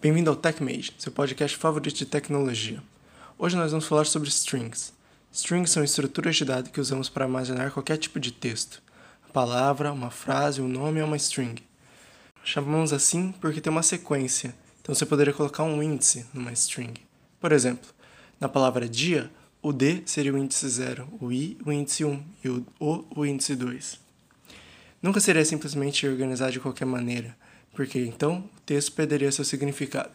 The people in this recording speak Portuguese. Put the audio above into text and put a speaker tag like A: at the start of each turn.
A: Bem-vindo ao TechMage, seu podcast favorito de tecnologia. Hoje nós vamos falar sobre strings. Strings são estruturas de dados que usamos para armazenar qualquer tipo de texto. A palavra, uma frase, um nome é uma string. Chamamos assim porque tem uma sequência, então você poderia colocar um índice numa string. Por exemplo, na palavra dia, o D seria o índice 0, o I o índice 1 e o O o índice 2. Nunca seria simplesmente organizar de qualquer maneira, porque então o texto perderia seu significado.